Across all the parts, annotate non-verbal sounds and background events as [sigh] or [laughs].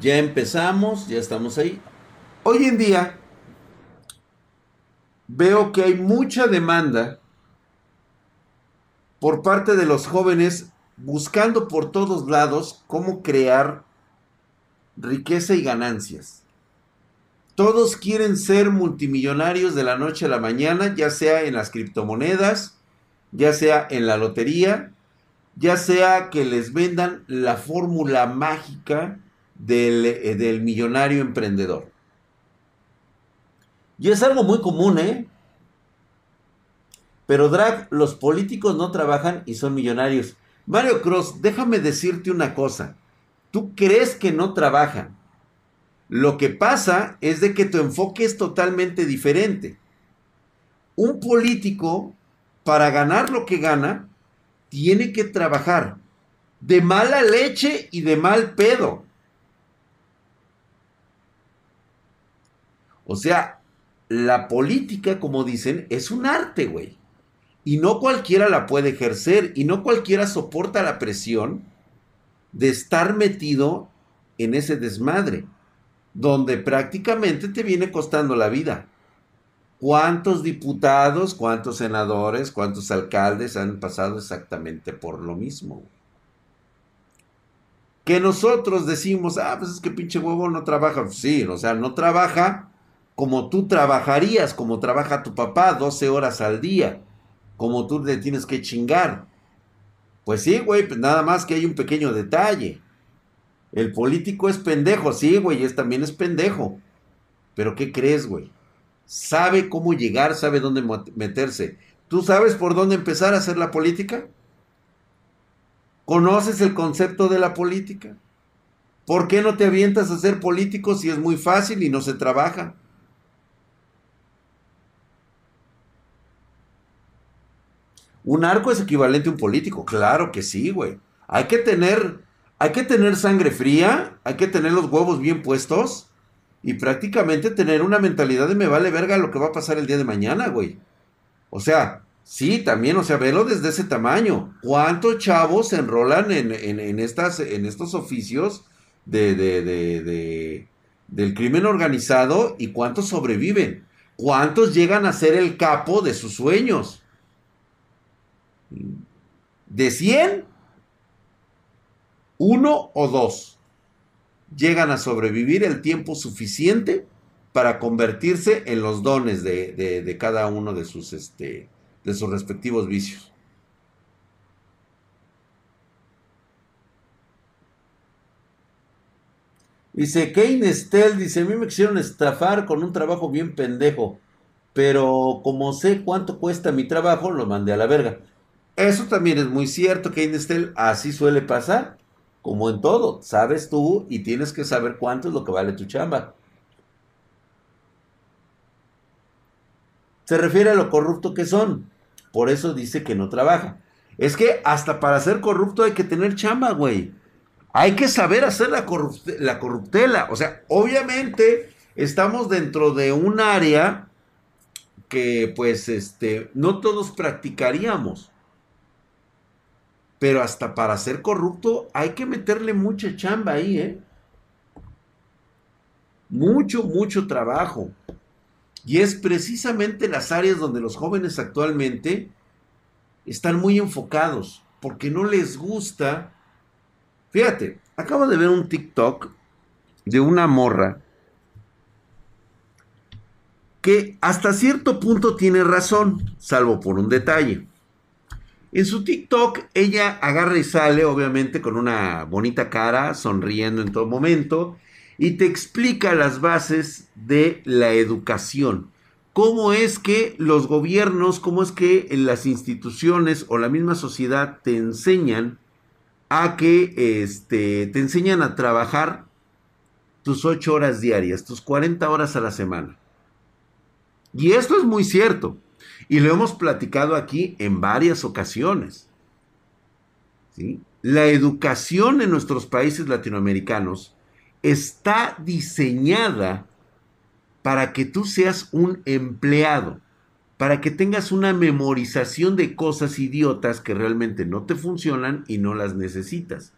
Ya empezamos, ya estamos ahí. Hoy en día veo que hay mucha demanda por parte de los jóvenes buscando por todos lados cómo crear riqueza y ganancias. Todos quieren ser multimillonarios de la noche a la mañana, ya sea en las criptomonedas, ya sea en la lotería, ya sea que les vendan la fórmula mágica eh, del, millonario emprendedor. Y es algo muy común, ¿eh? Pero Drag, los políticos no trabajan y son millonarios. Mario Cross, déjame decirte una cosa. Tú crees que no trabajan. Lo que pasa es de que tu enfoque es totalmente diferente. Un político, para ganar lo que gana, tiene que trabajar de mala leche y de mal pedo. O sea, la política, como dicen, es un arte, güey. Y no cualquiera la puede ejercer y no cualquiera soporta la presión de estar metido en ese desmadre, donde prácticamente te viene costando la vida. ¿Cuántos diputados, cuántos senadores, cuántos alcaldes han pasado exactamente por lo mismo? Que nosotros decimos, ah, pues es que pinche huevo no trabaja. Sí, o sea, no trabaja como tú trabajarías, como trabaja tu papá, 12 horas al día, como tú le tienes que chingar. Pues sí, güey, pues nada más que hay un pequeño detalle. El político es pendejo, sí, güey, es, también es pendejo. Pero ¿qué crees, güey? Sabe cómo llegar, sabe dónde meterse. ¿Tú sabes por dónde empezar a hacer la política? ¿Conoces el concepto de la política? ¿Por qué no te avientas a ser político si es muy fácil y no se trabaja? ¿Un arco es equivalente a un político? Claro que sí, güey. Hay que tener, hay que tener sangre fría, hay que tener los huevos bien puestos y prácticamente tener una mentalidad de me vale verga lo que va a pasar el día de mañana, güey. O sea, sí, también, o sea, velo desde ese tamaño. ¿Cuántos chavos se enrolan en, en, estas, en estos oficios de, de, de, del crimen organizado y cuántos sobreviven? ¿Cuántos llegan a ser el capo de sus sueños? De 100, uno o dos llegan a sobrevivir el tiempo suficiente para convertirse en los dones de, cada uno de sus, este, de sus respectivos vicios. Dice Kane Stell, dice, a mí me quisieron estafar con un trabajo bien pendejo, pero como sé cuánto cuesta mi trabajo, lo mandé a la verga. Eso también es muy cierto, Kane Stell, así suele pasar, como en todo, sabes tú y tienes que saber cuánto es lo que vale tu chamba. Se refiere a lo corrupto que son, por eso dice que no trabaja. Es que hasta para ser corrupto hay que tener chamba, güey. Hay que saber hacer la, la corruptela. O sea, obviamente estamos dentro de un área que pues este no todos practicaríamos. Pero hasta para ser corrupto hay que meterle mucha chamba ahí, ¿eh? Mucho, mucho trabajo. Y es precisamente las áreas donde los jóvenes actualmente están muy enfocados, porque no les gusta. Fíjate, acabo de ver un TikTok de una morra que hasta cierto punto tiene razón, salvo por un detalle. En su TikTok, ella agarra y sale, obviamente, con una bonita cara, sonriendo en todo momento, y te explica las bases de la educación. Cómo es que los gobiernos, cómo es que las instituciones o la misma sociedad te enseñan a que este, te enseñan a trabajar tus ocho horas diarias, tus 40 horas a la semana. Y esto es muy cierto. Y lo hemos platicado aquí en varias ocasiones. La educación en nuestros países latinoamericanos está diseñada para que tú seas un empleado, para que tengas una memorización de cosas idiotas que realmente no te funcionan y no las necesitas.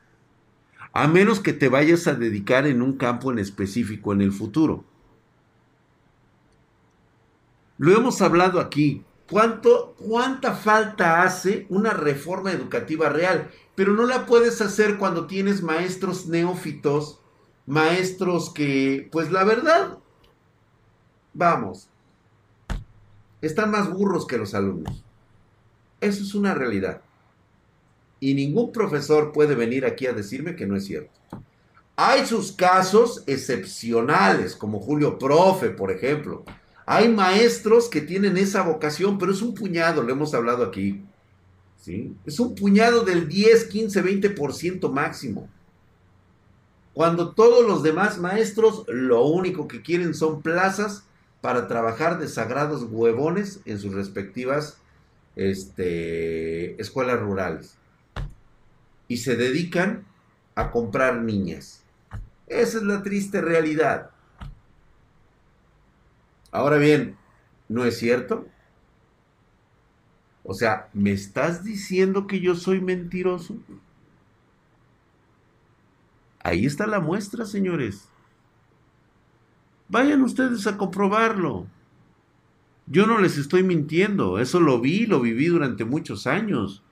A menos que te vayas a dedicar en un campo en específico en el futuro. Lo hemos hablado aquí. ¿Cuánto, ¿Cuánta falta hace una reforma educativa real? Pero no la puedes hacer cuando tienes maestros neófitos, maestros que, pues la verdad, vamos, están más burros que los alumnos. Eso es una realidad. Y ningún profesor puede venir aquí a decirme que no es cierto. Hay sus casos excepcionales, como Julio Profe, por ejemplo. Hay maestros que tienen esa vocación, pero es un puñado, lo hemos hablado aquí. ¿sí? Es un puñado del 10, 15, 20% máximo. Cuando todos los demás maestros lo único que quieren son plazas para trabajar de sagrados huevones en sus respectivas este, escuelas rurales y se dedican a comprar niñas. Esa es la triste realidad. Ahora bien, ¿no es cierto? O sea, ¿me estás diciendo que yo soy mentiroso? Ahí está la muestra, señores. Vayan ustedes a comprobarlo. Yo no les estoy mintiendo, eso lo vi, lo viví durante muchos años.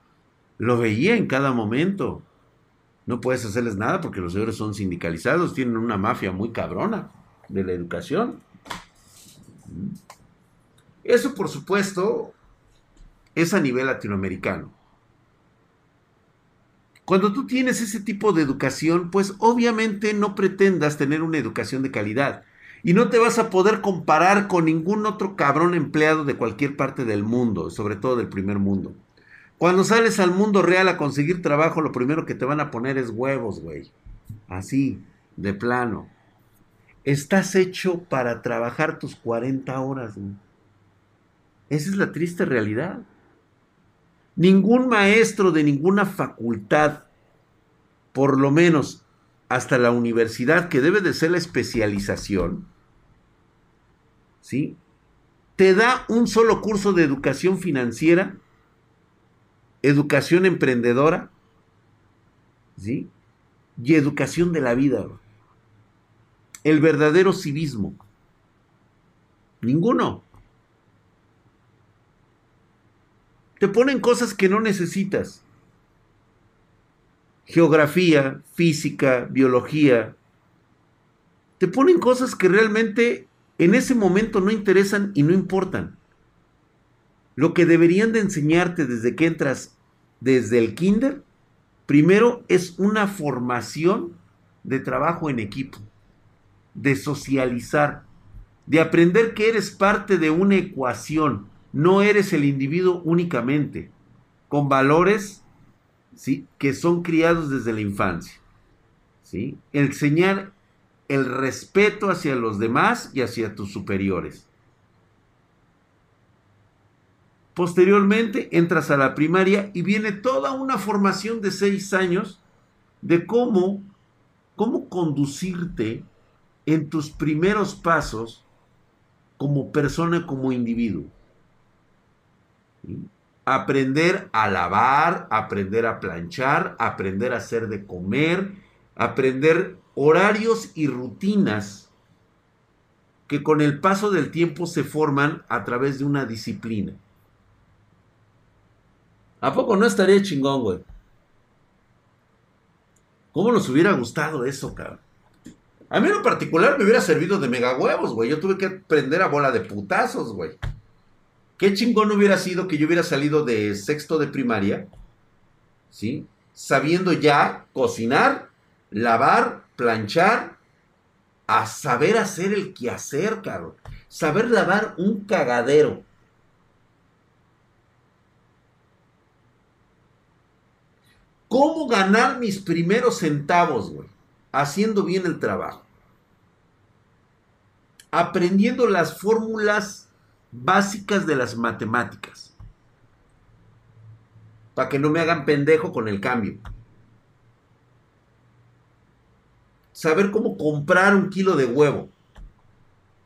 Lo veía en cada momento. No puedes hacerles nada porque los señores son sindicalizados, tienen una mafia muy cabrona de la educación. Eso, por supuesto, es a nivel latinoamericano. Cuando tú tienes ese tipo de educación, pues obviamente no pretendas tener una educación de calidad. Y no te vas a poder comparar con ningún otro cabrón empleado de cualquier parte del mundo, sobre todo del primer mundo. Cuando sales al mundo real a conseguir trabajo, lo primero que te van a poner es huevos, güey. Así, de plano. Estás hecho para trabajar tus 40 horas. Esa es la triste realidad. Ningún maestro de ninguna facultad, por lo menos hasta la universidad, que debe de ser la especialización, ¿sí? Te da un solo curso de educación financiera educación emprendedora, ¿sí? Y educación de la vida. El verdadero civismo. Ninguno. Te ponen cosas que no necesitas. Geografía, física, biología. Te ponen cosas que realmente en ese momento no interesan y no importan. Lo que deberían de enseñarte desde que entras desde el kinder, primero es una formación de trabajo en equipo, de socializar, de aprender que eres parte de una ecuación, no eres el individuo únicamente, con valores ¿sí? que son criados desde la infancia. ¿sí? Enseñar el respeto hacia los demás y hacia tus superiores. Posteriormente entras a la primaria y viene toda una formación de seis años de cómo, cómo conducirte en tus primeros pasos como persona, como individuo. Aprender a lavar, aprender a planchar, aprender a hacer de comer, aprender horarios y rutinas que con el paso del tiempo se forman a través de una disciplina. ¿A poco no estaría chingón, güey? ¿Cómo nos hubiera gustado eso, cabrón? A mí en lo particular me hubiera servido de mega huevos, güey. Yo tuve que aprender a bola de putazos, güey. Qué chingón hubiera sido que yo hubiera salido de sexto de primaria, ¿sí? Sabiendo ya cocinar, lavar, planchar, a saber hacer el quehacer, cabrón. Saber lavar un cagadero. ¿Cómo ganar mis primeros centavos, güey? Haciendo bien el trabajo. Aprendiendo las fórmulas básicas de las matemáticas. Para que no me hagan pendejo con el cambio. Saber cómo comprar un kilo de huevo.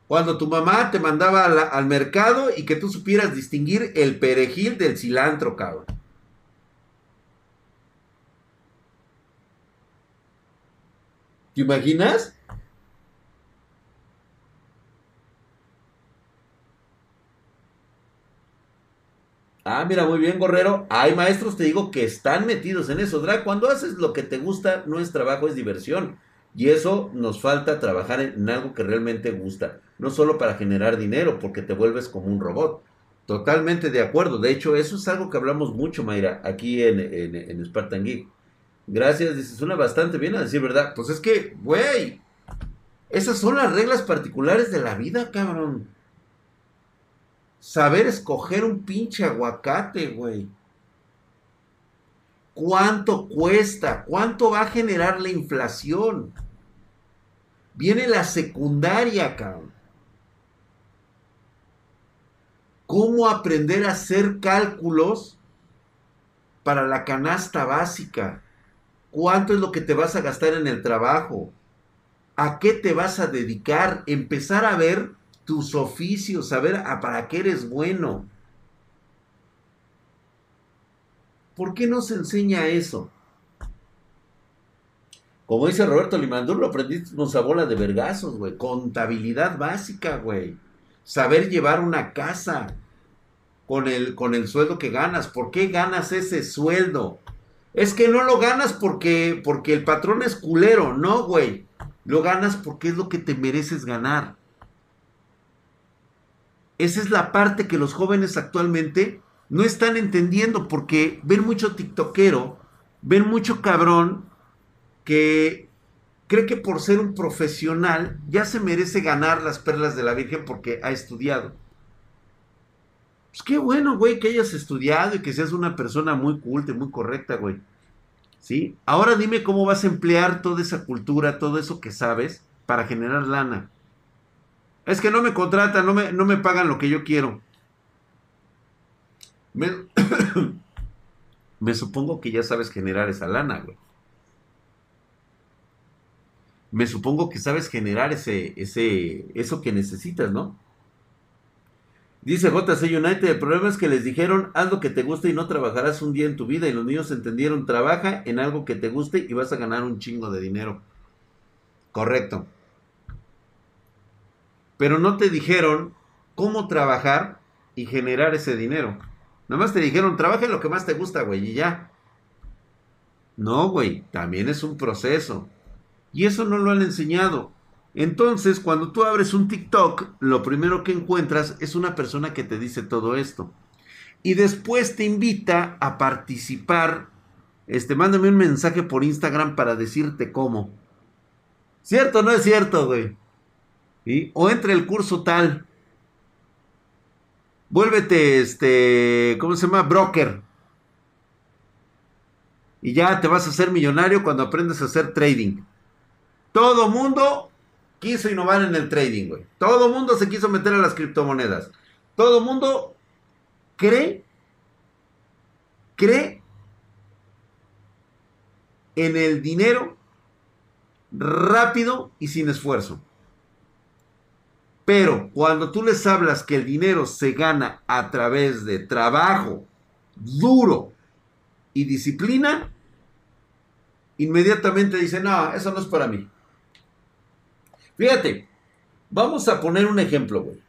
Cuando tu mamá te mandaba al mercado y que tú supieras distinguir el perejil del cilantro, cabrón. ¿Te imaginas? Ah, mira, muy bien, Gorrero. Hay maestros, te digo, que están metidos en eso. Drag, cuando haces lo que te gusta, no es trabajo, es diversión. Y eso nos falta trabajar en, algo que realmente gusta. No solo para generar dinero, porque te vuelves como un robot. Totalmente de acuerdo. De hecho, eso es algo que hablamos mucho, Mayra, aquí en, en, Spartan Geek. Gracias, dice, suena bastante bien a decir verdad. Pues es que, güey, esas son las reglas particulares de la vida, cabrón saber escoger un pinche aguacate, güey. ¿Cuánto cuesta? ¿Cuánto va a generar la inflación? Viene la secundaria, cabrón. ¿Cómo aprender a hacer cálculos para la canasta básica? ¿Cuánto es lo que te vas a gastar en el trabajo? ¿A qué te vas a dedicar? Empezar a ver tus oficios, saber a para qué eres bueno. ¿Por qué no se enseña eso? Como dice Roberto Limandú, lo aprendiste a bola de vergazos, güey. Contabilidad básica, güey. Saber llevar una casa con el, con el sueldo que ganas. ¿Por qué ganas ese sueldo? Es que no lo ganas porque, porque el patrón es culero, no, güey. Lo ganas porque es lo que te mereces ganar. Esa es la parte que los jóvenes actualmente no están entendiendo porque ven mucho tiktokero, ven mucho cabrón que cree que por ser un profesional ya se merece ganar las perlas de la Virgen porque ha estudiado. Pues qué bueno, güey, que hayas estudiado y que seas una persona muy culta y muy correcta, güey. ¿Sí? Ahora dime cómo vas a emplear toda esa cultura, todo eso que sabes para generar lana. Es que no me contratan, no me, no me pagan lo que yo quiero. Me, [coughs] supongo que ya sabes generar esa lana, güey. Me supongo que sabes generar ese, ese, eso que necesitas, ¿no? Dice JC United, el problema es que les dijeron, haz lo que te guste y no trabajarás un día en tu vida. Y los niños entendieron, trabaja en algo que te guste y vas a ganar un chingo de dinero. Correcto pero no te dijeron cómo trabajar y generar ese dinero. Nada más te dijeron, trabaja en lo que más te gusta, güey, y ya. No, güey, también es un proceso. Y eso no lo han enseñado. Entonces, cuando tú abres un TikTok, lo primero que encuentras es una persona que te dice todo esto. Y después te invita a participar. Este, mándame un mensaje por Instagram para decirte cómo. ¿Cierto no es cierto, güey? O entre el curso tal. Vuélvete, este, ¿cómo se llama? Broker. Y ya te vas a hacer millonario cuando aprendes a hacer trading. Todo mundo quiso innovar en el trading. Todo mundo se quiso meter a las criptomonedas. Todo mundo cree, cree en el dinero rápido y sin esfuerzo. Pero cuando tú les hablas que el dinero se gana a través de trabajo duro y disciplina, inmediatamente dicen, no, eso no es para mí. Fíjate, vamos a poner un ejemplo, güey.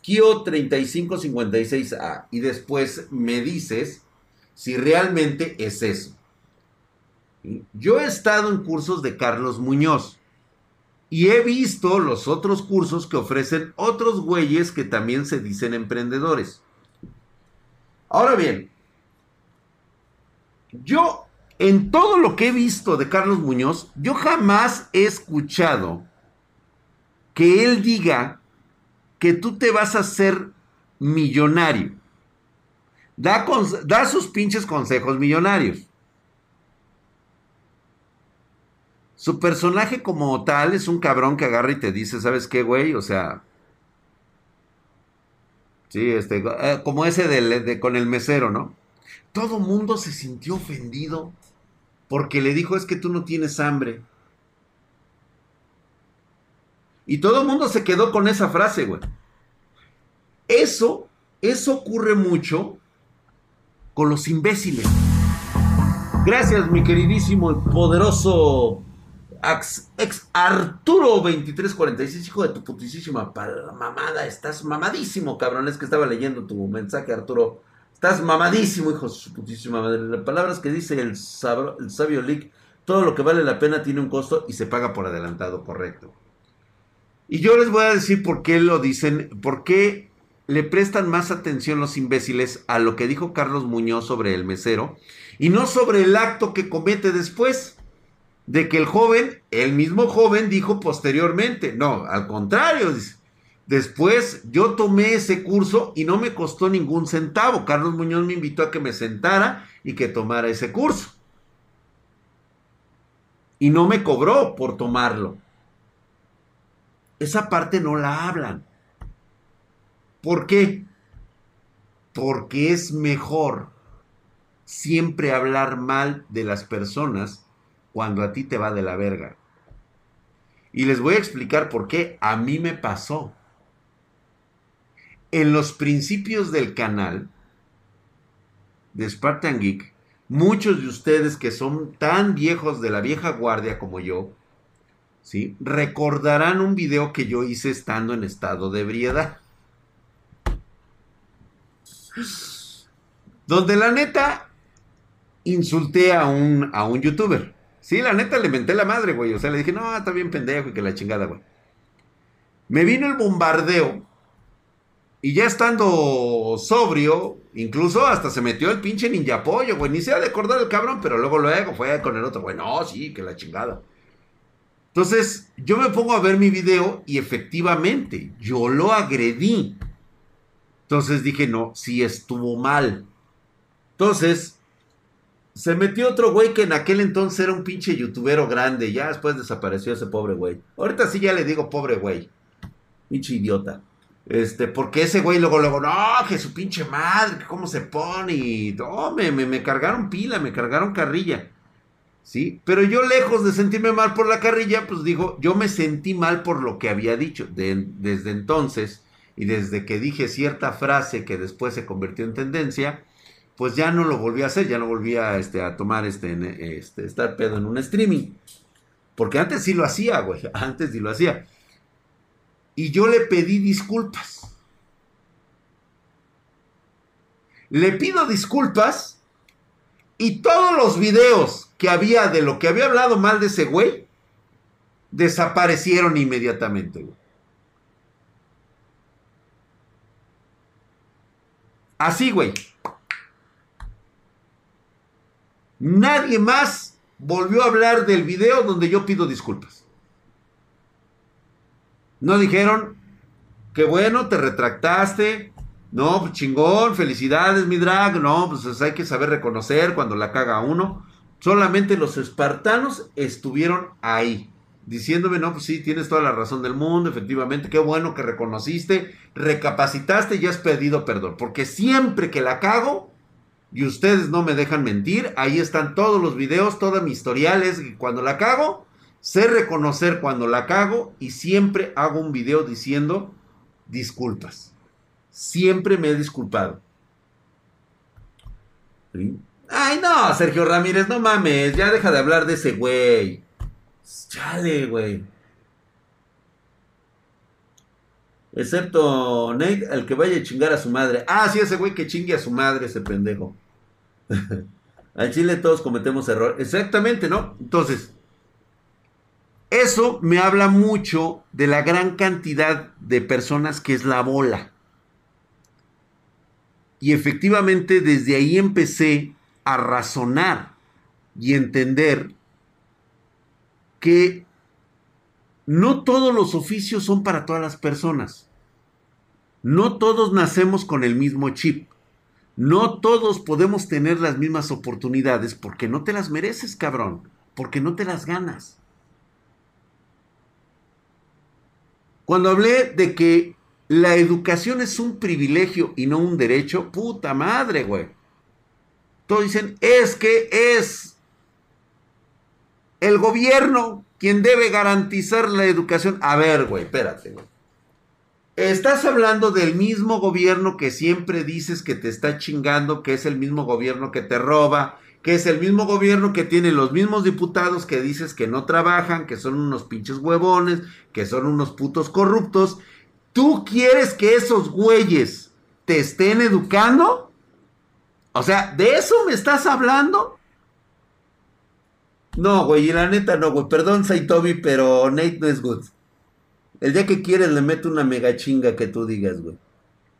Kio 3556A y después me dices si realmente es eso. Yo he estado en cursos de Carlos Muñoz. Y he visto los otros cursos que ofrecen otros güeyes que también se dicen emprendedores. Ahora bien, yo en todo lo que he visto de Carlos Muñoz, yo jamás he escuchado que él diga que tú te vas a hacer millonario. Da, sus pinches consejos millonarios. Su personaje como tal es un cabrón que agarra y te dice, ¿sabes qué, güey? O sea... Sí, este, eh, como ese de, con el mesero, ¿no? Todo mundo se sintió ofendido porque le dijo, es que tú no tienes hambre. Y todo el mundo se quedó con esa frase, güey. Eso, eso ocurre mucho con los imbéciles. Gracias, mi queridísimo y poderoso ex, Arturo 2346, hijo de tu putísima mamada, estás mamadísimo, cabrón. Es que estaba leyendo tu mensaje, Arturo. Estás mamadísimo, hijo de su putísima madre. Las palabras que dice el, el sabio Lick, todo lo que vale la pena tiene un costo y se paga por adelantado, correcto. Y yo les voy a decir por qué lo dicen, por qué le prestan más atención los imbéciles a lo que dijo Carlos Muñoz sobre el mesero y no sobre el acto que comete después de que el joven, el mismo joven dijo posteriormente, no, al contrario, después yo tomé ese curso y no me costó ningún centavo. Carlos Muñoz me invitó a que me sentara y que tomara ese curso. Y no me cobró por tomarlo. Esa parte no la hablan. ¿Por qué? Porque es mejor siempre hablar mal de las personas cuando a ti te va de la verga. Y les voy a explicar por qué a mí me pasó. En los principios del canal de Spartan Geek, muchos de ustedes que son tan viejos de la vieja guardia como yo, ¿sí? recordarán un video que yo hice estando en estado de ebriedad. Donde la neta insulté a un, a un youtuber. Sí, la neta le menté la madre, güey. O sea, le dije, no, está bien pendejo y que la chingada, güey. Me vino el bombardeo. Y ya estando sobrio, incluso hasta se metió el pinche ninja pollo, güey. Ni se ha de acordar el cabrón, pero luego, luego fue con el otro, güey. No, sí, que la chingada. Entonces, yo me pongo a ver mi video y efectivamente, yo lo agredí. Entonces dije, no, sí estuvo mal. Entonces, se metió otro güey que en aquel entonces era un pinche youtubero grande. Ya después desapareció ese pobre güey. Ahorita sí ya le digo pobre güey. Pinche idiota. Este, porque ese güey luego, luego, no, que su pinche madre, cómo se pone. Y no, me, me, cargaron pila, me cargaron carrilla. ¿Sí? Pero yo lejos de sentirme mal por la carrilla, pues digo, yo me sentí mal por lo que había dicho. desde entonces, y desde que dije cierta frase que después se convirtió en tendencia, pues ya no lo volví a hacer, ya no volví a, este, a tomar este, este, estar pedo en un streaming. Porque antes sí lo hacía, güey, [laughs] antes sí lo hacía. Y yo le pedí disculpas. Le pido disculpas y todos los videos que había de lo que había hablado mal de ese güey desaparecieron inmediatamente. Así, güey. Nadie más volvió a hablar del video donde yo pido disculpas. No dijeron, qué bueno, te retractaste. No, pues chingón, felicidades, mi drag. No, pues hay que saber reconocer cuando la caga uno. Solamente los espartanos estuvieron ahí, diciéndome, no, pues sí, tienes toda la razón del mundo, efectivamente, qué bueno que reconociste, recapacitaste y has pedido perdón. Porque siempre que la cago, y ustedes no me dejan mentir, ahí están todos los videos, toda mi historial es cuando la cago, sé reconocer cuando la cago y siempre hago un video diciendo disculpas. Siempre me he disculpado. Ay, no, Sergio Ramírez, no mames, ya deja de hablar de ese güey. Chale, güey. Excepto Nate, el que vaya a chingar a su madre. Ah, sí, ese güey que chingue a su madre, ese pendejo. [laughs] Al Chile todos cometemos errores. Exactamente, ¿no? Entonces, eso me habla mucho de la gran cantidad de personas que es la bola. Y efectivamente desde ahí empecé a razonar y entender que no todos los oficios son para todas las personas. No todos nacemos con el mismo chip. No todos podemos tener las mismas oportunidades porque no te las mereces, cabrón. Porque no te las ganas. Cuando hablé de que la educación es un privilegio y no un derecho, puta madre, güey. Dicen, es que es el gobierno quien debe garantizar la educación. A ver, güey, espérate, güey. Estás hablando del mismo gobierno que siempre dices que te está chingando, que es el mismo gobierno que te roba, que es el mismo gobierno que tiene los mismos diputados que dices que no trabajan, que son unos pinches huevones, que son unos putos corruptos. ¿Tú quieres que esos güeyes te estén educando? O sea, ¿de eso me estás hablando? No, güey, y la neta no, güey. Perdón, Saitobi, pero Nate no es good. El día que quieres le meto una mega chinga que tú digas, güey.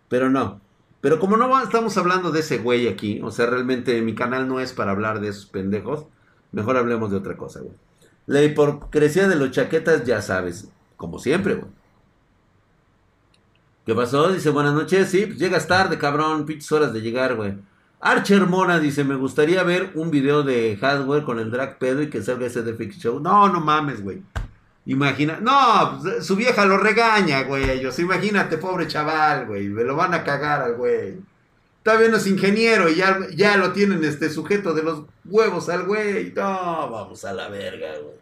Pero no. Pero como no estamos hablando de ese güey aquí, o sea, realmente mi canal no es para hablar de esos pendejos, mejor hablemos de otra cosa, güey. La hipocresía de los chaquetas, ya sabes, como siempre, güey. ¿Qué pasó? Dice, buenas noches, sí, pues llegas tarde, cabrón, pinches horas de llegar, güey. Archer Mona dice, me gustaría ver un video de hardware con el drag pedo y que salga ese de Fix Show. No, no mames, güey. Imagina, no, pues, su vieja lo regaña, güey. Ellos, imagínate, pobre chaval, güey. Me lo van a cagar al güey. Todavía no es ingeniero y ya, ya lo tienen este sujeto de los huevos al güey. No, vamos a la verga, güey.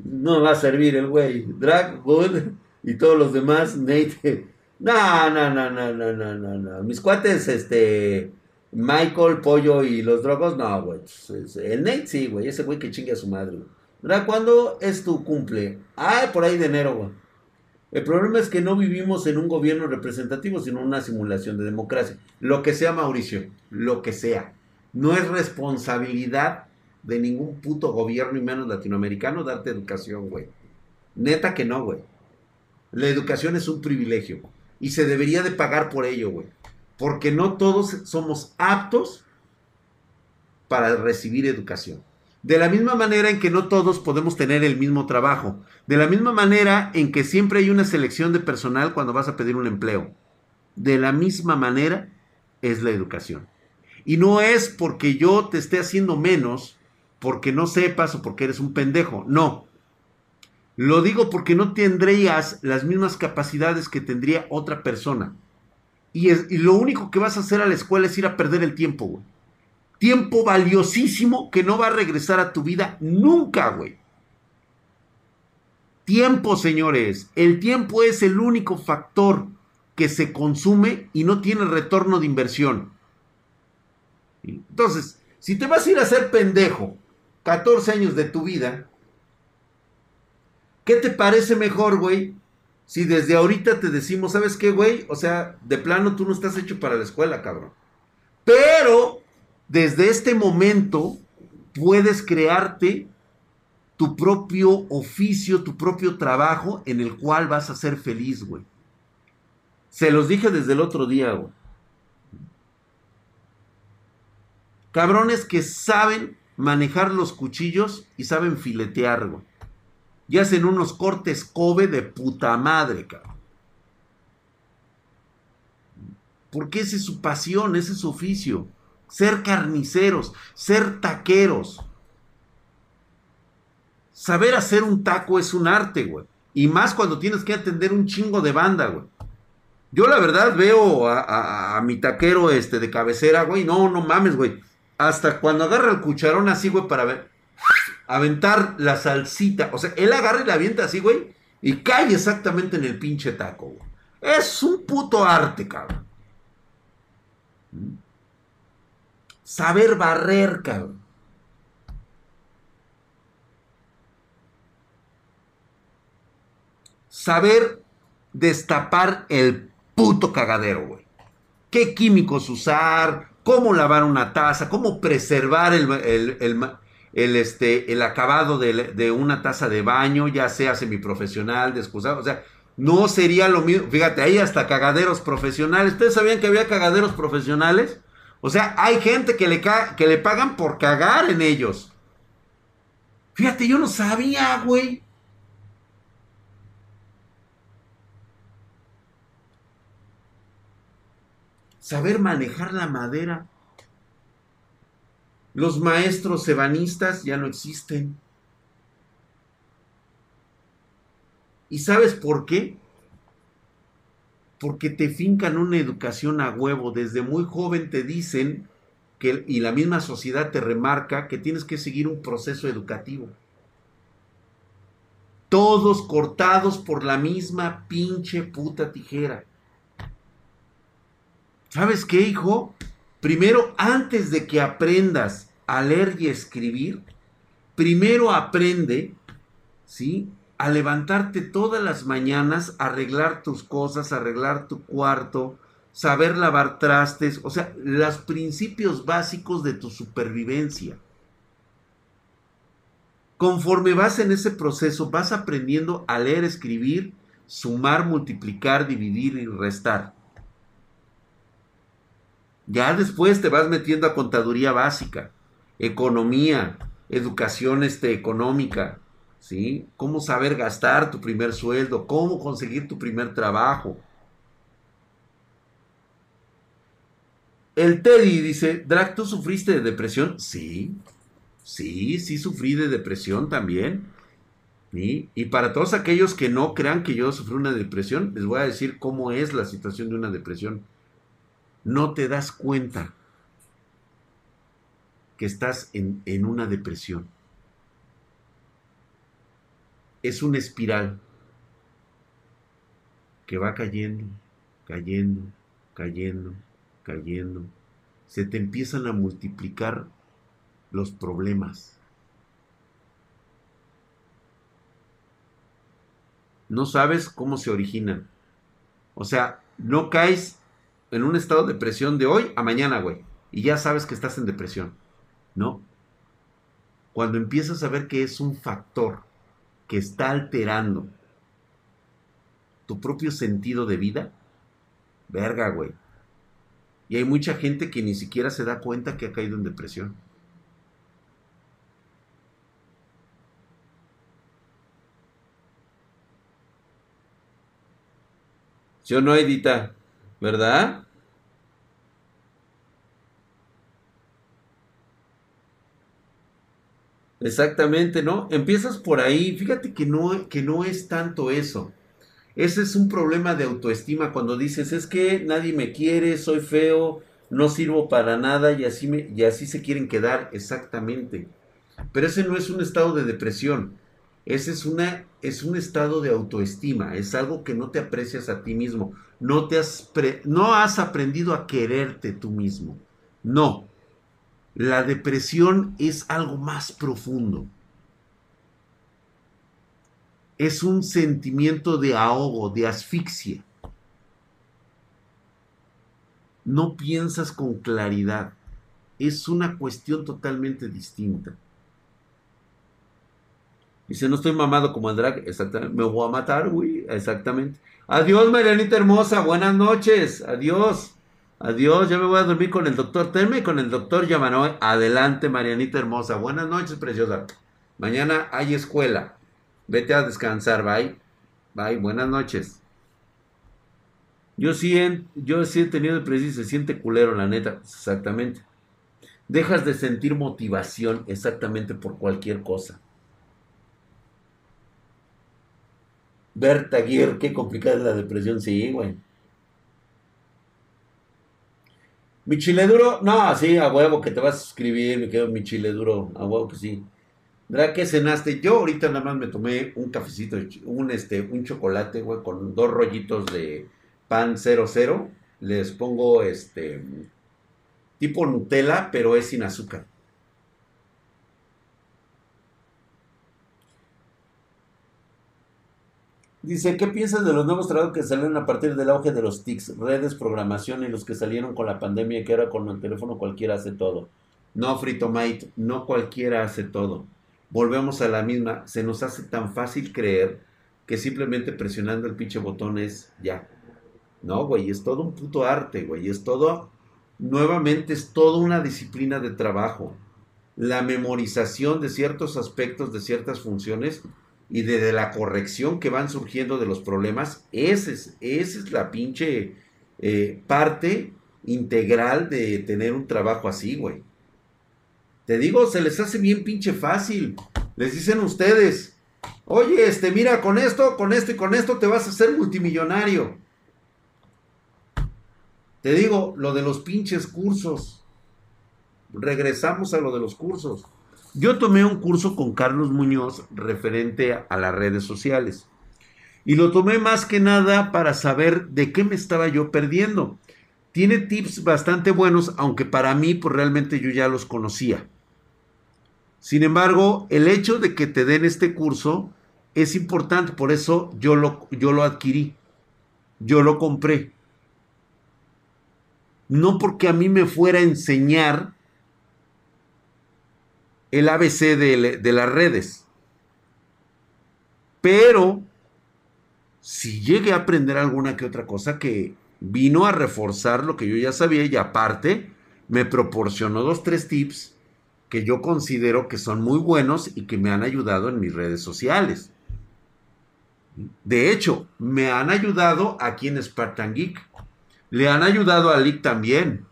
No va a servir el güey. Dragwood y todos los demás, Nate. [laughs] No, no, no, no, no, no, no, no. Mis cuates, este. Michael, Pollo y los drogos, no, güey. Pues, el Nate sí, güey. Ese güey que chingue a su madre, güey. ¿Verdad? ¿Cuándo es tu cumple? Ah, por ahí de enero, güey. El problema es que no vivimos en un gobierno representativo, sino una simulación de democracia. Lo que sea, Mauricio, lo que sea. No es responsabilidad de ningún puto gobierno y menos latinoamericano darte educación, güey. Neta que no, güey. La educación es un privilegio y se debería de pagar por ello, güey. Porque no todos somos aptos para recibir educación. De la misma manera en que no todos podemos tener el mismo trabajo. De la misma manera en que siempre hay una selección de personal cuando vas a pedir un empleo. De la misma manera es la educación. Y no es porque yo te esté haciendo menos, porque no sepas o porque eres un pendejo. No. Lo digo porque no tendrías las mismas capacidades que tendría otra persona. Y, lo único que vas a hacer a la escuela es ir a perder el tiempo, güey. Tiempo valiosísimo que no va a regresar a tu vida nunca, güey. Tiempo, señores. El tiempo es el único factor que se consume y no tiene retorno de inversión. Entonces, si te vas a ir a ser pendejo 14 años de tu vida, ¿qué te parece mejor, güey? Si desde ahorita te decimos, ¿sabes qué, güey? O sea, de plano tú no estás hecho para la escuela, cabrón. Pero desde este momento puedes crearte tu propio oficio, tu propio trabajo en el cual vas a ser feliz, güey. Se los dije desde el otro día, güey. Cabrones que saben manejar los cuchillos y saben filetear, güey. Y hacen unos cortes Kobe de puta madre, cabrón. Porque esa es su pasión, ese es su oficio ser carniceros, ser taqueros. Saber hacer un taco es un arte, güey. Y más cuando tienes que atender un chingo de banda, güey. Yo la verdad veo a, mi taquero este de cabecera, güey. No, no mames, güey. Hasta cuando agarra el cucharón así, güey, para ver, aventar la salsita. O sea, él agarra y la avienta así, güey. Y cae exactamente en el pinche taco, güey. Es un puto arte, cabrón. Saber barrer, cabrón. Saber destapar el puto cagadero, güey. ¿Qué químicos usar? ¿Cómo lavar una taza? ¿Cómo preservar el, el, este, el acabado de, de, una taza de baño, ya sea semiprofesional, descusado? O sea, no sería lo mismo. Fíjate, hay hasta cagaderos profesionales. ¿Ustedes sabían que había cagaderos profesionales? O sea, hay gente que le, que le pagan por cagar en ellos. Fíjate, yo no sabía, güey. Saber manejar la madera. Los maestros ebanistas ya no existen. ¿Y sabes por qué? porque te fincan una educación a huevo. Desde muy joven te dicen que, y la misma sociedad te remarca que tienes que seguir un proceso educativo. Todos cortados por la misma pinche puta tijera. ¿Sabes qué, hijo? Primero, antes de que aprendas a leer y escribir, primero aprende, ¿sí? A levantarte todas las mañanas, arreglar tus cosas, arreglar tu cuarto, saber lavar trastes, o sea, los principios básicos de tu supervivencia. Conforme vas en ese proceso, vas aprendiendo a leer, escribir, sumar, multiplicar, dividir y restar. Ya después te vas metiendo a contaduría básica, economía, educación este, económica, ¿sí? Cómo saber gastar tu primer sueldo, cómo conseguir tu primer trabajo, El Teddy dice, Drag, ¿tú sufriste de depresión? Sí, sí, sí sufrí de depresión también. Y para todos aquellos que no crean que yo sufrí una depresión, les voy a decir cómo es la situación de una depresión. No te das cuenta que estás en, en una depresión. Es una espiral que va cayendo, cayendo, cayendo, cayendo, se te empiezan a multiplicar los problemas. No sabes cómo se originan. O sea, no caes en un estado de depresión de hoy a mañana, güey. Y ya sabes que estás en depresión. No. Cuando empiezas a ver que es un factor que está alterando tu propio sentido de vida, verga, güey. Y hay mucha gente que ni siquiera se da cuenta que ha caído en depresión. ¿Sí o no, Edita? ¿Verdad? Exactamente, ¿no? Empiezas por ahí. Fíjate que no, que no es tanto eso. Ese es un problema de autoestima cuando dices, es que nadie me quiere, soy feo, no sirvo para nada y así, me, y así se quieren quedar exactamente. Pero ese no es un estado de depresión, ese es, una, es un estado de autoestima, es algo que no te aprecias a ti mismo, no, te has, no has aprendido a quererte tú mismo. No, la depresión es algo más profundo es un sentimiento de ahogo, de asfixia. No piensas con claridad. Es una cuestión totalmente distinta. Dice, no estoy mamado como el. Exactamente. Me voy a matar, güey. Exactamente. Adiós, Marianita hermosa. Buenas noches. Adiós. Adiós. Ya me voy a dormir con el doctor. Tenme con el doctor Yamanoe. Adelante, Marianita hermosa. Buenas noches, preciosa. Mañana hay escuela. Vete a descansar, bye. Bye, buenas noches. Yo sí he, yo tenido depresión y se siente culero, la neta. Exactamente. Dejas de sentir motivación exactamente por cualquier cosa. Berta Aguirre, qué complicada es la depresión, sí, güey. Mi chile duro, no, sí, a huevo que te vas a suscribir, me quedo mi chile duro, a huevo que sí. ¿Verdad que cenaste? Yo ahorita nada más me tomé un cafecito, un, este, un chocolate, güey, con dos rollitos de pan 00. Les pongo este tipo Nutella, pero es sin azúcar. Dice, ¿qué piensas de los nuevos trabajos que salieron a partir del auge de los TICs, redes, programación y los que salieron con la pandemia que ahora con el teléfono cualquiera hace todo? No, Frito Mate, no cualquiera hace todo volvemos a la misma, se nos hace tan fácil creer que simplemente presionando el pinche botón es ya. No, güey, es todo un puto arte, güey, es todo, nuevamente es toda una disciplina de trabajo. La memorización de ciertos aspectos, de ciertas funciones y de, la corrección que van surgiendo de los problemas, esa es, esa es la pinche eh, parte integral de tener un trabajo así, güey. Te digo, se les hace bien pinche fácil. Les dicen ustedes, oye, este, mira, con esto, con esto y con esto te vas a hacer multimillonario. Te digo, lo de los pinches cursos. Regresamos a lo de los cursos. Yo tomé un curso con Carlos Muñoz referente a las redes sociales. Y lo tomé más que nada para saber de qué me estaba yo perdiendo. Tiene tips bastante buenos, aunque para mí pues realmente yo ya los conocía. Sin embargo, el hecho de que te den este curso es importante, por eso yo lo, yo lo adquirí, yo lo compré. No porque a mí me fuera a enseñar el ABC de, las redes, pero si llegué a aprender alguna que otra cosa que vino a reforzar lo que yo ya sabía y aparte me proporcionó dos, tres tips que yo considero que son muy buenos y que me han ayudado en mis redes sociales. De hecho, me han ayudado aquí en Spartan Geek. Le han ayudado a Lick también.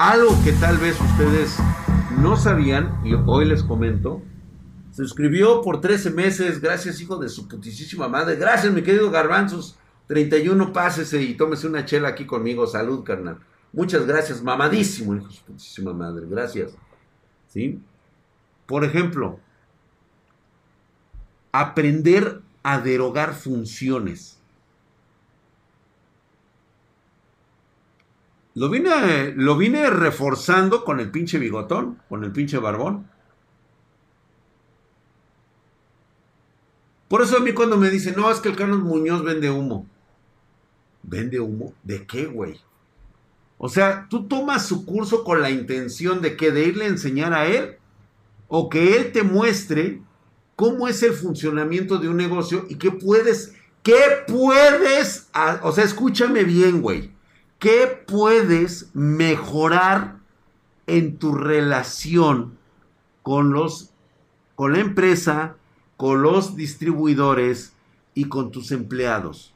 Algo que tal vez ustedes no sabían, y hoy les comento, se suscribió por 13 meses. Gracias, hijo de su putísima madre. Gracias, mi querido Garbanzos. 31, pásese y tómese una chela aquí conmigo. Salud, carnal. Muchas gracias, mamadísimo, hijo de su putísima madre. Gracias. ¿Sí? Por ejemplo, aprender a derogar funciones. Lo vine, lo vine reforzando con el pinche bigotón, con el pinche barbón. Por eso a mí cuando me dicen, no, es que el Carlos Muñoz vende humo. ¿Vende humo? ¿De qué, güey? O sea, tú tomas su curso con la intención de que de irle a enseñar a él o que él te muestre cómo es el funcionamiento de un negocio y qué puedes, qué puedes, o sea, escúchame bien, güey, qué puedes mejorar en tu relación con los, con la empresa, con los distribuidores y con tus empleados.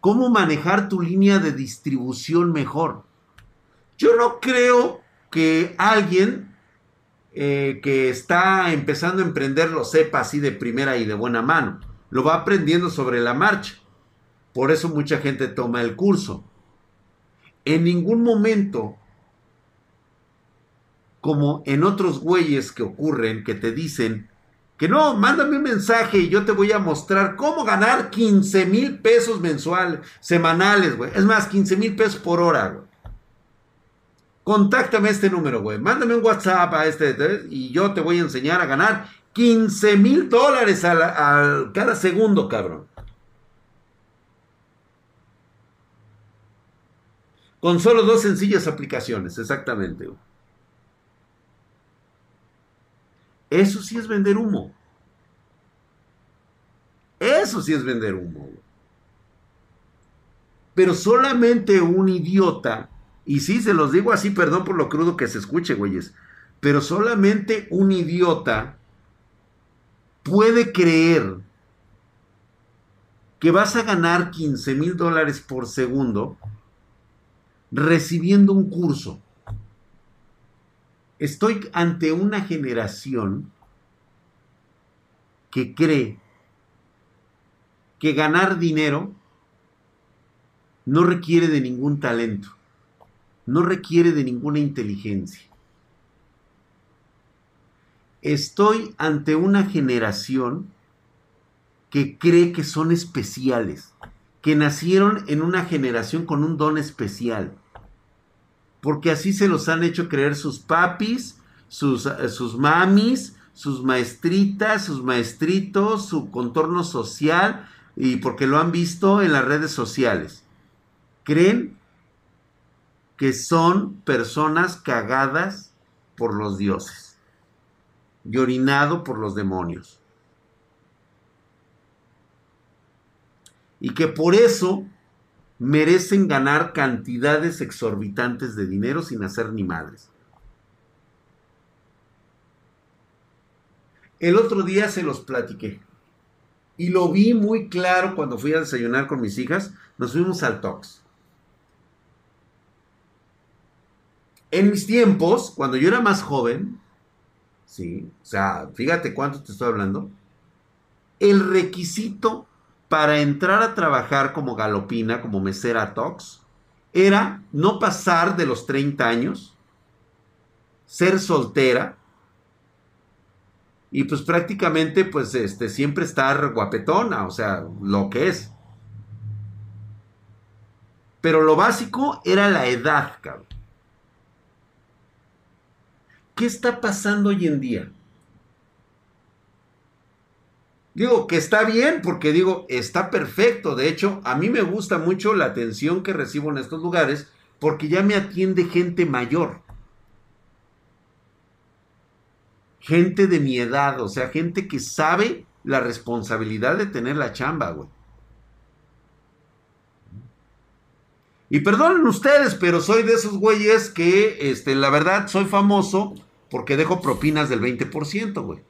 ¿Cómo manejar tu línea de distribución mejor? Yo no creo que alguien eh, que está empezando a emprender lo sepa así de primera y de buena mano. Lo va aprendiendo sobre la marcha. Por eso mucha gente toma el curso. En ningún momento, como en otros güeyes que ocurren, que te dicen que no, mándame un mensaje y yo te voy a mostrar cómo ganar 15 mil pesos mensuales, semanales, güey. Es más, 15 mil pesos por hora, güey. Contáctame este número, güey. Mándame un WhatsApp a este y yo te voy a enseñar a ganar 15 mil dólares cada segundo, cabrón. Con solo dos sencillas aplicaciones, exactamente. Eso sí es vender humo. Eso sí es vender humo. Pero solamente un idiota, y sí se los digo así, perdón por lo crudo que se escuche, güeyes, pero solamente un idiota puede creer que vas a ganar 15 mil dólares por segundo recibiendo un curso. Estoy ante una generación que cree que ganar dinero no requiere de ningún talento, no requiere de ninguna inteligencia. Estoy ante una generación que cree que son especiales, que nacieron en una generación con un don especial porque así se los han hecho creer sus papis, sus, eh, sus mamis, sus maestritas, sus maestritos, su contorno social, y porque lo han visto en las redes sociales. Creen que son personas cagadas por los dioses y orinado por los demonios. Y que por eso merecen ganar cantidades exorbitantes de dinero sin hacer ni madres. El otro día se los platiqué. Y lo vi muy claro cuando fui a desayunar con mis hijas. Nos fuimos al Tox. En mis tiempos, cuando yo era más joven, sí, o sea, fíjate cuánto te estoy hablando, el requisito para entrar a trabajar como galopina, como mesera Tox, era no pasar de los 30 años, ser soltera y pues prácticamente pues este siempre estar guapetona, o sea, lo que es. Pero lo básico era la edad, cabrón. ¿qué está pasando hoy en día? Digo que está bien porque digo, está perfecto. De hecho, a mí me gusta mucho la atención que recibo en estos lugares porque ya me atiende gente mayor. Gente de mi edad, o sea, gente que sabe la responsabilidad de tener la chamba, güey. Y perdonen ustedes, pero soy de esos güeyes que, este, la verdad, soy famoso porque dejo propinas del 20%, güey.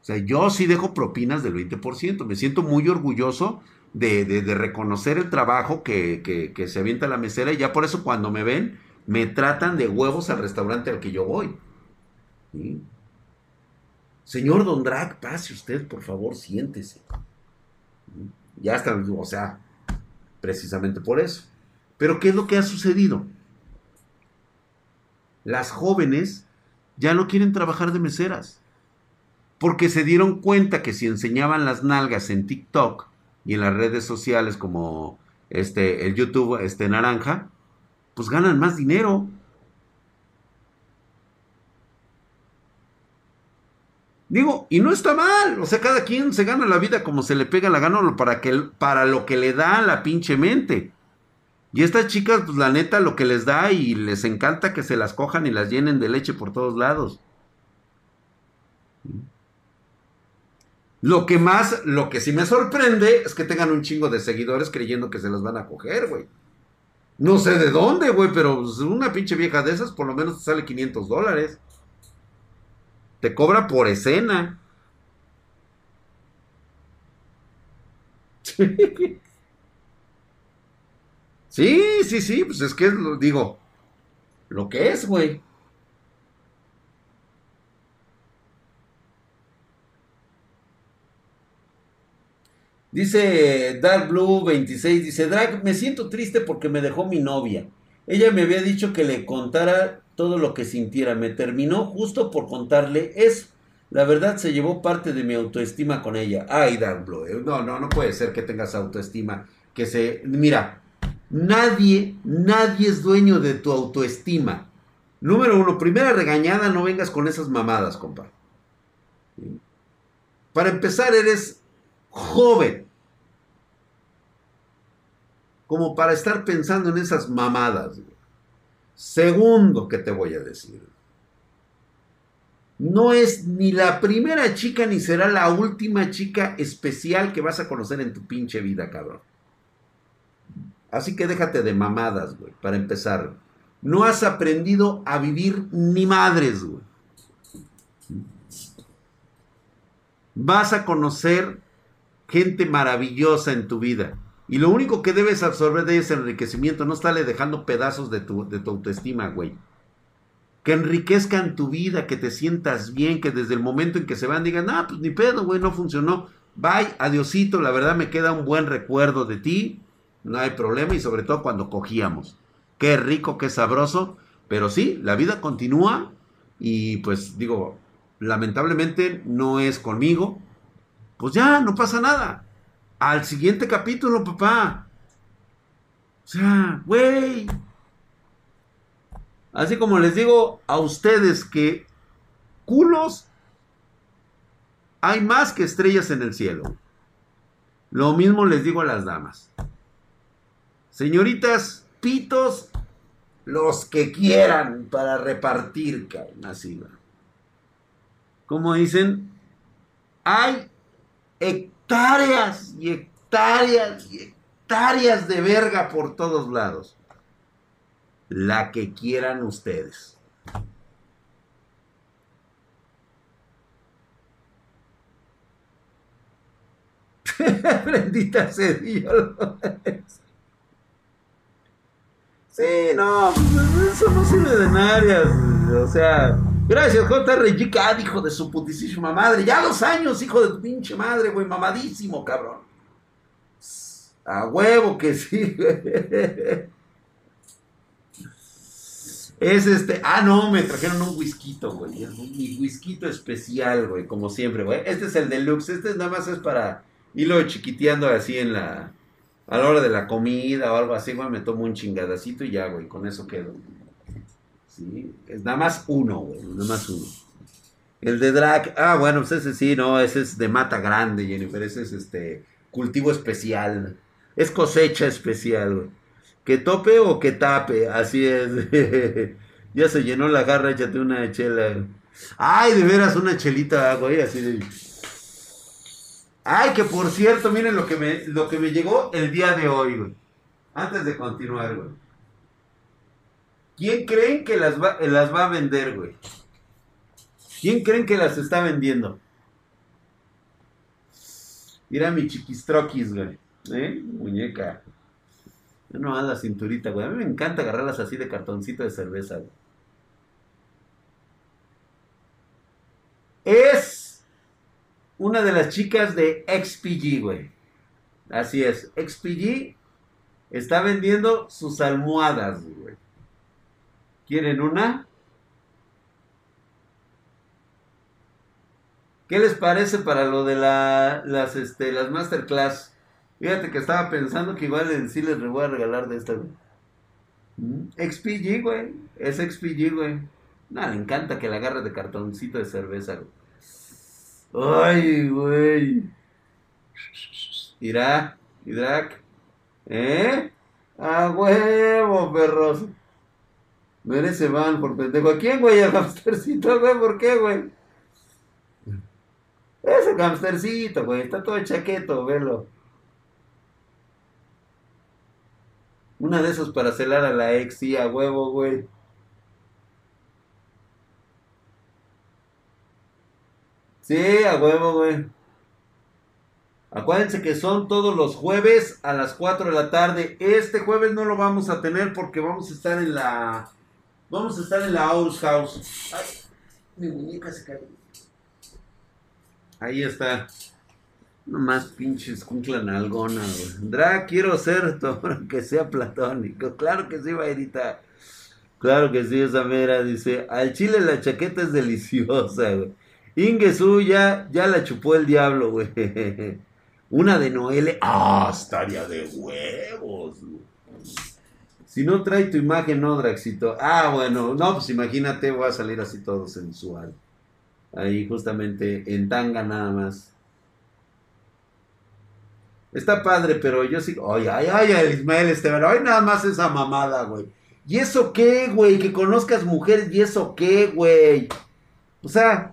O sea, yo sí dejo propinas del 20%. Me siento muy orgulloso de, reconocer el trabajo que, se avienta la mesera. Y ya por eso cuando me ven, me tratan de huevos al restaurante al que yo voy. Señor Don Drag, pase usted, por favor, siéntese. Ya está, o sea, precisamente por eso. Pero ¿qué es lo que ha sucedido? Las jóvenes ya no quieren trabajar de meseras porque se dieron cuenta que si enseñaban las nalgas en TikTok y en las redes sociales como este el YouTube este naranja, pues ganan más dinero. Digo, y no está mal, o sea, cada quien se gana la vida como se le pega la gana para, que, para lo que le da la pinche mente. Y estas chicas, pues la neta, lo que les da y les encanta que se las cojan y las llenen de leche por todos lados. Lo que más, lo que sí me sorprende es que tengan un chingo de seguidores creyendo que se los van a coger, güey. No sé de dónde, güey, pero pues, una pinche vieja de esas por lo menos te sale 500 dólares. Te cobra por escena. [laughs] Sí, sí, sí, pues es que lo digo, lo que es, güey. Dice Dark Blue 26, dice, Drag, me siento triste porque me dejó mi novia. Ella me había dicho que le contara todo lo que sintiera. Me terminó justo por contarle eso. La verdad se llevó parte de mi autoestima con ella. Ay, Dark Blue, eh, no, no, no puede ser que tengas autoestima. Que se... Mira, nadie, nadie es dueño de tu autoestima. Número uno, primera regañada, no vengas con esas mamadas, compa. Para empezar, eres joven como para estar pensando en esas mamadas. Segundo que te voy a decir. No es ni la primera chica ni será la última chica especial que vas a conocer en tu pinche vida, cabrón. Así que déjate de mamadas, güey, para empezar. No has aprendido a vivir ni madres, güey. Vas a conocer gente maravillosa en tu vida. Y lo único que debes absorber de ese enriquecimiento, no estarle dejando pedazos de tu, de tu autoestima, güey. Que enriquezcan tu vida, que te sientas bien, que desde el momento en que se van digan, ah, pues ni pedo, güey, no funcionó. Bye, adiosito, la verdad me queda un buen recuerdo de ti, no hay problema, y sobre todo cuando cogíamos. Qué rico, qué sabroso, pero sí, la vida continúa y pues digo, lamentablemente no es conmigo, pues ya, no pasa nada. Al siguiente capítulo, papá. O sea, güey. Así como les digo a ustedes que culos hay más que estrellas en el cielo. Lo mismo les digo a las damas. Señoritas, pitos, los que quieran para repartir, así Como dicen, hay hectáreas y hectáreas y hectáreas de verga por todos lados. La que quieran ustedes. [laughs] Bendita sea Dios. Sí, no, eso no sirve de. O sea, Gracias, JR hijo de su putísima madre. Ya dos años, hijo de tu pinche madre, güey. Mamadísimo, cabrón. A huevo que sí, [laughs] Es este. Ah, no, me trajeron un whisky, güey. Mi whisky especial, güey. Como siempre, güey. Este es el deluxe. Este nada más es para irlo chiquiteando así en la. A la hora de la comida o algo así, güey. Me tomo un chingadacito y ya, güey. Con eso quedo. ¿Sí? Es nada más uno, güey, nada más uno. El de drag, ah, bueno, pues ese sí, no, ese es de mata grande, Jennifer, ese es este cultivo especial. Es cosecha especial, güey. Que tope o que tape, así es. [laughs] ya se llenó la garra, échate una chela. Ay, de veras, una chelita, güey, así de... Ay, que por cierto, miren lo que me, lo que me llegó el día de hoy, güey. Antes de continuar, güey. ¿Quién creen que las va, las va a vender, güey? ¿Quién creen que las está vendiendo? Mira mi chiquistroquis, güey. ¿Eh? Muñeca. No, a la cinturita, güey. A mí me encanta agarrarlas así de cartoncito de cerveza, güey. Es una de las chicas de XPG, güey. Así es. XPG está vendiendo sus almohadas, güey. ¿Quieren una? ¿Qué les parece para lo de la, las, este, las masterclass? Fíjate que estaba pensando que igual en sí les voy a regalar de esta, güey. Mm, XPG, güey. Es XPG, güey. No, le encanta que la agarre de cartoncito de cerveza, güey. Ay, güey. Irá, Idrac. ¿Eh? A huevo, perros. Merece van por pendejo. ¿A quién, güey? [laughs] Al hamstercito, güey. ¿Por qué, güey? Ese hamstercito, güey, está todo chaqueto, velo. Una de esos para celar a la ex, sí, a huevo, güey. Sí, a huevo, güey. Acuérdense que son todos los jueves a las 4 de la tarde. Este jueves no lo vamos a tener porque vamos a estar en la. Vamos a estar en la House House. Ay, mi muñeca se cayó. Ahí está. Nomás pinches cunclan algona, güey. Dra, quiero ser todo, que sea platónico. Claro que sí, Vairita. Claro que sí, esa mera dice. Al chile la chaqueta es deliciosa, güey. Ingesu ya, ya la chupó el diablo, güey. [laughs] Una de Noele. Ah, estaría de huevos, güey. Si no trae tu imagen, no, Draxito. Ah, bueno, no, pues imagínate, voy a salir así todo sensual. Ahí justamente en tanga nada más. Está padre, pero yo sí. Ay, ay, ay, el Ismael Esteban. Ay, nada más esa mamada, güey. ¿Y eso qué, güey? Que conozcas mujeres, ¿y eso qué, güey? O sea,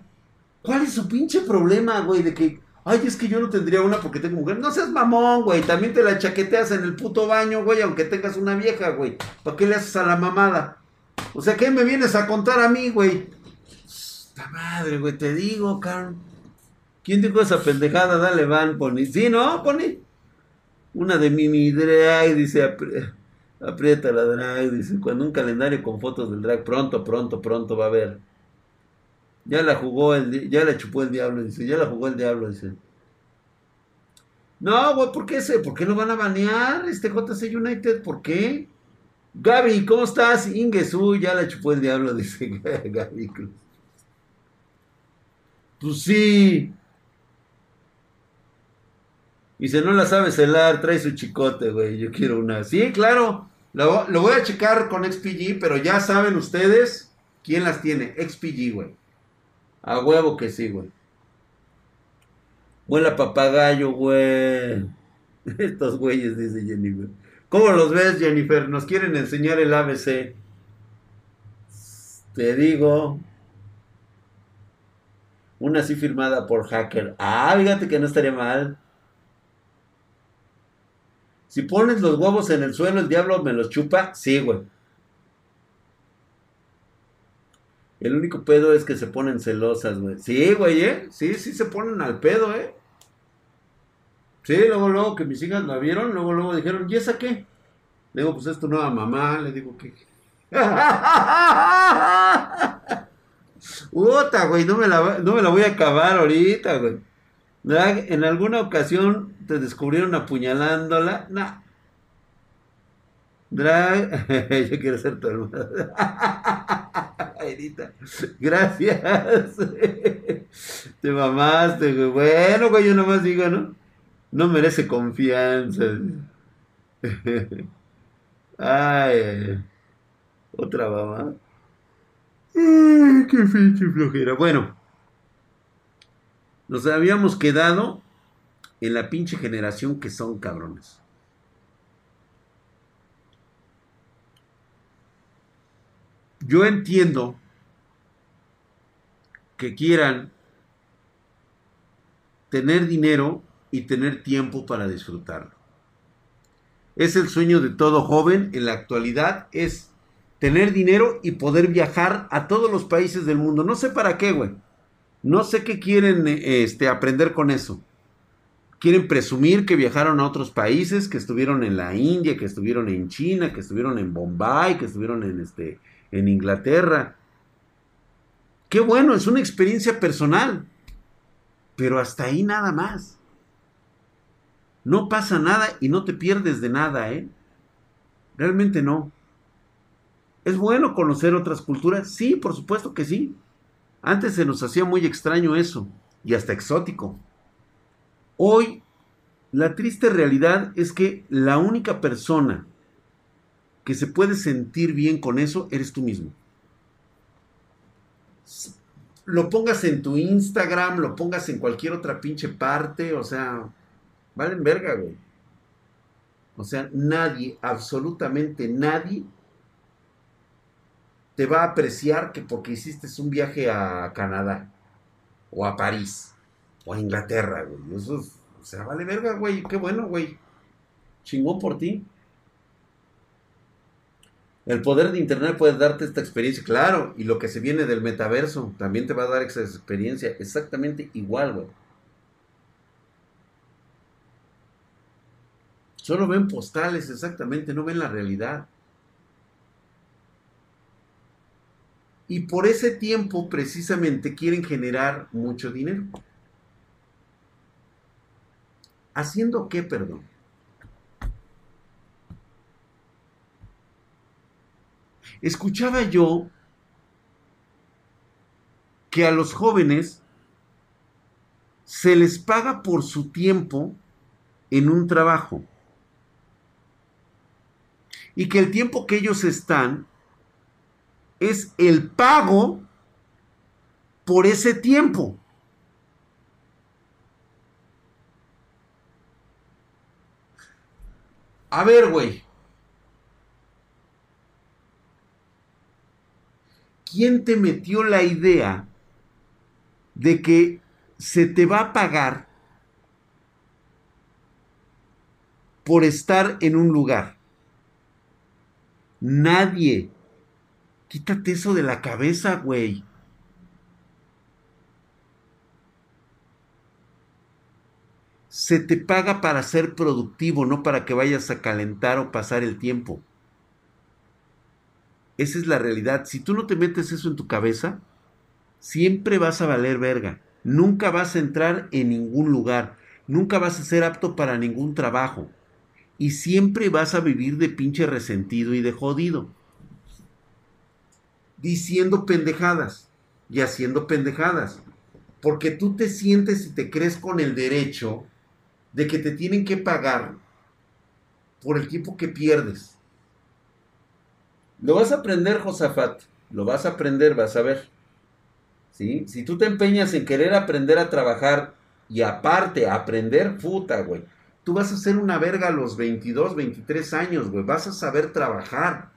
¿cuál es su pinche problema, güey? De que, ay, es que yo no tendría una porque tengo mujer. No seas mamón, güey. También te la chaqueteas en el puto baño, güey, aunque tengas una vieja, güey. ¿Para qué le haces a la mamada? O sea, ¿qué me vienes a contar a mí, güey? madre, güey, te digo, Carl. ¿Quién dijo esa pendejada? Dale, van, Pony. Sí, ¿no, Pony? Una de Mimi Drag, dice, aprieta la drag, dice, cuando un calendario con fotos del drag, pronto, pronto, pronto va a haber. Ya la jugó, el, ya la chupó el diablo, dice, ya la jugó el diablo, dice. No, güey, ¿por qué ese? ¿Por qué no van a banear este JC United? ¿Por qué? Gaby, ¿cómo estás? Ingesu, ya la chupó el diablo, [laughs] dice Gaby Cruz. Pues sí. Si no la sabe celar, trae su chicote, güey. Yo quiero una. Sí, claro. Lo, voy a checar con XPG, pero ya saben ustedes quién las tiene. XPG, güey. A huevo que sí, güey. Vuela papagayo, güey. [laughs] Estos güeyes, dice Jennifer. ¿Cómo los ves, Jennifer? Nos quieren enseñar el ABC. Te digo. Una así firmada por hacker. Ah, fíjate que no estaría mal. Si pones los huevos en el suelo, el diablo me los chupa. Sí, güey. El único pedo es que se ponen celosas, güey. Sí, güey, ¿eh? Sí, sí se ponen al pedo, ¿eh? Sí, luego, luego que mis hijas la vieron, luego, luego dijeron, ¿y esa qué? Le digo, pues es tu nueva mamá. Le digo, ¿qué? [laughs] Puta, güey, no me, la, no me la voy a acabar ahorita, güey. ¿en alguna ocasión te descubrieron apuñalándola? No. Drag, [laughs] yo quiero ser tu hermano. [laughs] Gracias. [laughs] Te mamaste, güey. Bueno, güey, yo nomás digo, ¿no? No merece confianza. Ay, otra mamá. qué pinche flojera. Bueno, nos habíamos quedado en la pinche generación que son cabrones. Yo entiendo que quieran tener dinero y tener tiempo para disfrutarlo. Es el sueño de todo joven en la actualidad, es tener dinero y poder viajar a todos los países del mundo. No sé para qué, güey. No sé qué quieren este, aprender con eso. Quieren presumir que viajaron a otros países, que estuvieron en la India, que estuvieron en China, que estuvieron en Bombay, que estuvieron en, este, en Inglaterra. Qué bueno, es una experiencia personal. Pero hasta ahí nada más. No pasa nada y no te pierdes de nada, ¿eh? Realmente no. ¿Es bueno conocer otras culturas? Sí, por supuesto que sí. Antes se nos hacía muy extraño eso y hasta exótico. Hoy, la triste realidad es que la única persona que se puede sentir bien con eso eres tú mismo. Lo pongas en tu Instagram, lo pongas en cualquier otra pinche parte, o sea, valen verga, güey. O sea, nadie, absolutamente nadie, te va a apreciar que porque hiciste un viaje a Canadá, o a París, o a Inglaterra, güey. Eso es, o sea, vale verga, güey. Qué bueno, güey. Chingón por ti. El poder de Internet puede darte esta experiencia, claro, y lo que se viene del metaverso también te va a dar esa experiencia exactamente igual, güey. Solo ven postales, exactamente, no ven la realidad. Y por ese tiempo precisamente quieren generar mucho dinero. ¿Haciendo qué, perdón? Escuchaba yo que a los jóvenes se les paga por su tiempo en un trabajo. Y que el tiempo que ellos están es el pago por ese tiempo. A ver, güey. ¿Quién te metió la idea de que se te va a pagar por estar en un lugar? Nadie. Quítate eso de la cabeza, güey. Se te paga para ser productivo, no para que vayas a calentar o pasar el tiempo. Esa es la realidad. Si tú no te metes eso en tu cabeza, siempre vas a valer verga. Nunca vas a entrar en ningún lugar. Nunca vas a ser apto para ningún trabajo. Y siempre vas a vivir de pinche resentido y de jodido diciendo pendejadas y haciendo pendejadas. Porque tú te sientes y te crees con el derecho de que te tienen que pagar por el tiempo que pierdes. Lo vas a aprender, Josafat. Lo vas a aprender, vas a ver. ¿Sí? Si tú te empeñas en querer aprender a trabajar y aparte aprender, puta, güey. Tú vas a ser una verga a los 22, 23 años, güey. Vas a saber trabajar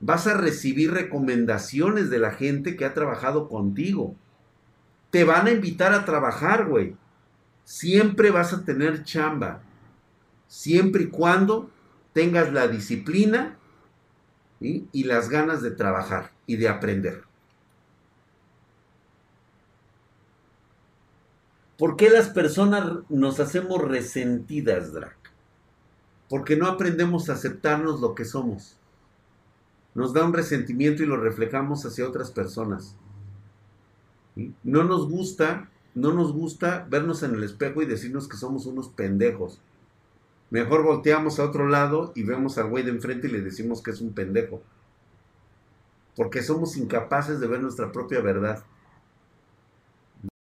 vas a recibir recomendaciones de la gente que ha trabajado contigo. Te van a invitar a trabajar, güey. Siempre vas a tener chamba. Siempre y cuando tengas la disciplina y las ganas de trabajar y de aprender. ¿Por qué las personas nos hacemos resentidas, Drac? Porque no aprendemos a aceptarnos lo que somos nos da un resentimiento y lo reflejamos hacia otras personas. No nos gusta, no nos gusta vernos en el espejo y decirnos que somos unos pendejos. Mejor volteamos a otro lado y vemos al güey de enfrente y le decimos que es un pendejo. Porque somos incapaces de ver nuestra propia verdad.